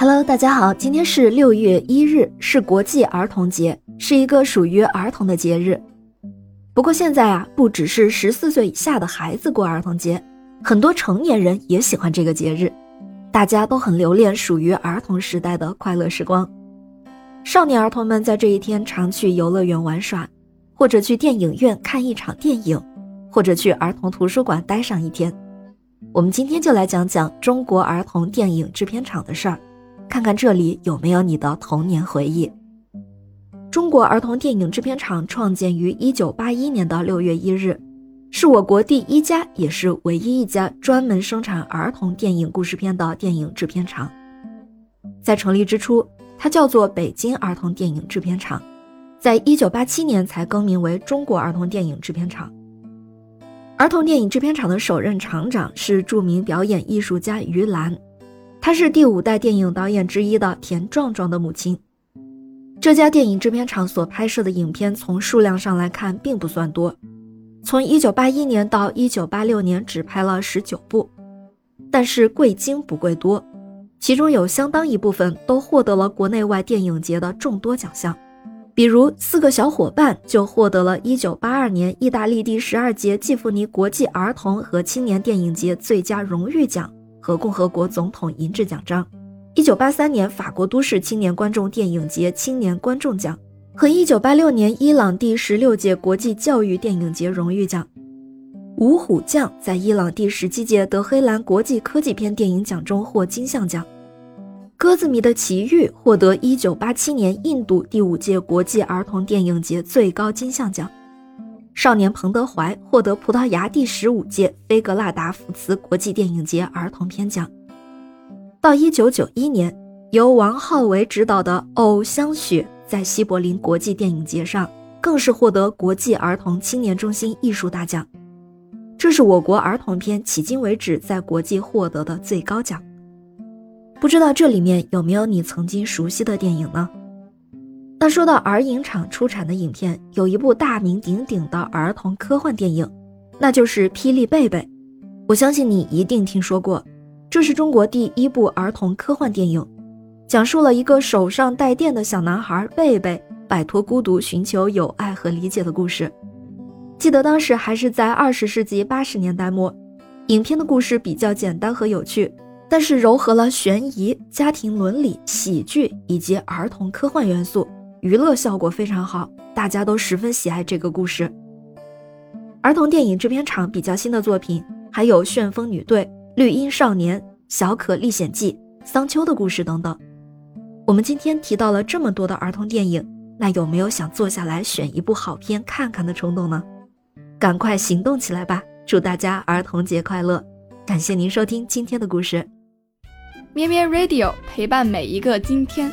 Hello，大家好，今天是六月一日，是国际儿童节，是一个属于儿童的节日。不过现在啊，不只是十四岁以下的孩子过儿童节，很多成年人也喜欢这个节日，大家都很留恋属于儿童时代的快乐时光。少年儿童们在这一天常去游乐园玩耍，或者去电影院看一场电影，或者去儿童图书馆待上一天。我们今天就来讲讲中国儿童电影制片厂的事儿。看看这里有没有你的童年回忆。中国儿童电影制片厂创建于一九八一年的六月一日，是我国第一家也是唯一一家专门生产儿童电影故事片的电影制片厂。在成立之初，它叫做北京儿童电影制片厂，在一九八七年才更名为中国儿童电影制片厂。儿童电影制片厂的首任厂长是著名表演艺术家于兰。她是第五代电影导演之一的田壮壮的母亲。这家电影制片厂所拍摄的影片，从数量上来看并不算多，从1981年到1986年只拍了19部，但是贵精不贵多，其中有相当一部分都获得了国内外电影节的众多奖项，比如《四个小伙伴》就获得了1982年意大利第十二届季弗尼国际儿童和青年电影节最佳荣誉奖。和共和国总统银质奖章，一九八三年法国都市青年观众电影节青年观众奖，和一九八六年伊朗第十六届国际教育电影节荣誉奖。五虎将在伊朗第十七届德黑兰国际科技片电影奖中获金像奖。鸽子迷的奇遇获得一九八七年印度第五届国际儿童电影节最高金像奖。少年彭德怀获得葡萄牙第十五届菲格拉达福茨国际电影节儿童片奖。到一九九一年，由王浩维执导的《偶像雪》在西柏林国际电影节上更是获得国际儿童青年中心艺术大奖。这是我国儿童片迄今为止在国际获得的最高奖。不知道这里面有没有你曾经熟悉的电影呢？那说到儿影厂出产的影片，有一部大名鼎鼎的儿童科幻电影，那就是《霹雳贝贝》。我相信你一定听说过，这是中国第一部儿童科幻电影，讲述了一个手上带电的小男孩贝贝摆脱孤独、寻求友爱和理解的故事。记得当时还是在二十世纪八十年代末，影片的故事比较简单和有趣，但是糅合了悬疑、家庭伦理、喜剧以及儿童科幻元素。娱乐效果非常好，大家都十分喜爱这个故事。儿童电影制片厂比较新的作品还有《旋风女队》《绿茵少年》《小可历险记》《桑丘的故事》等等。我们今天提到了这么多的儿童电影，那有没有想坐下来选一部好片看看的冲动呢？赶快行动起来吧！祝大家儿童节快乐！感谢您收听今天的故事，咩咩 Radio 陪伴每一个今天。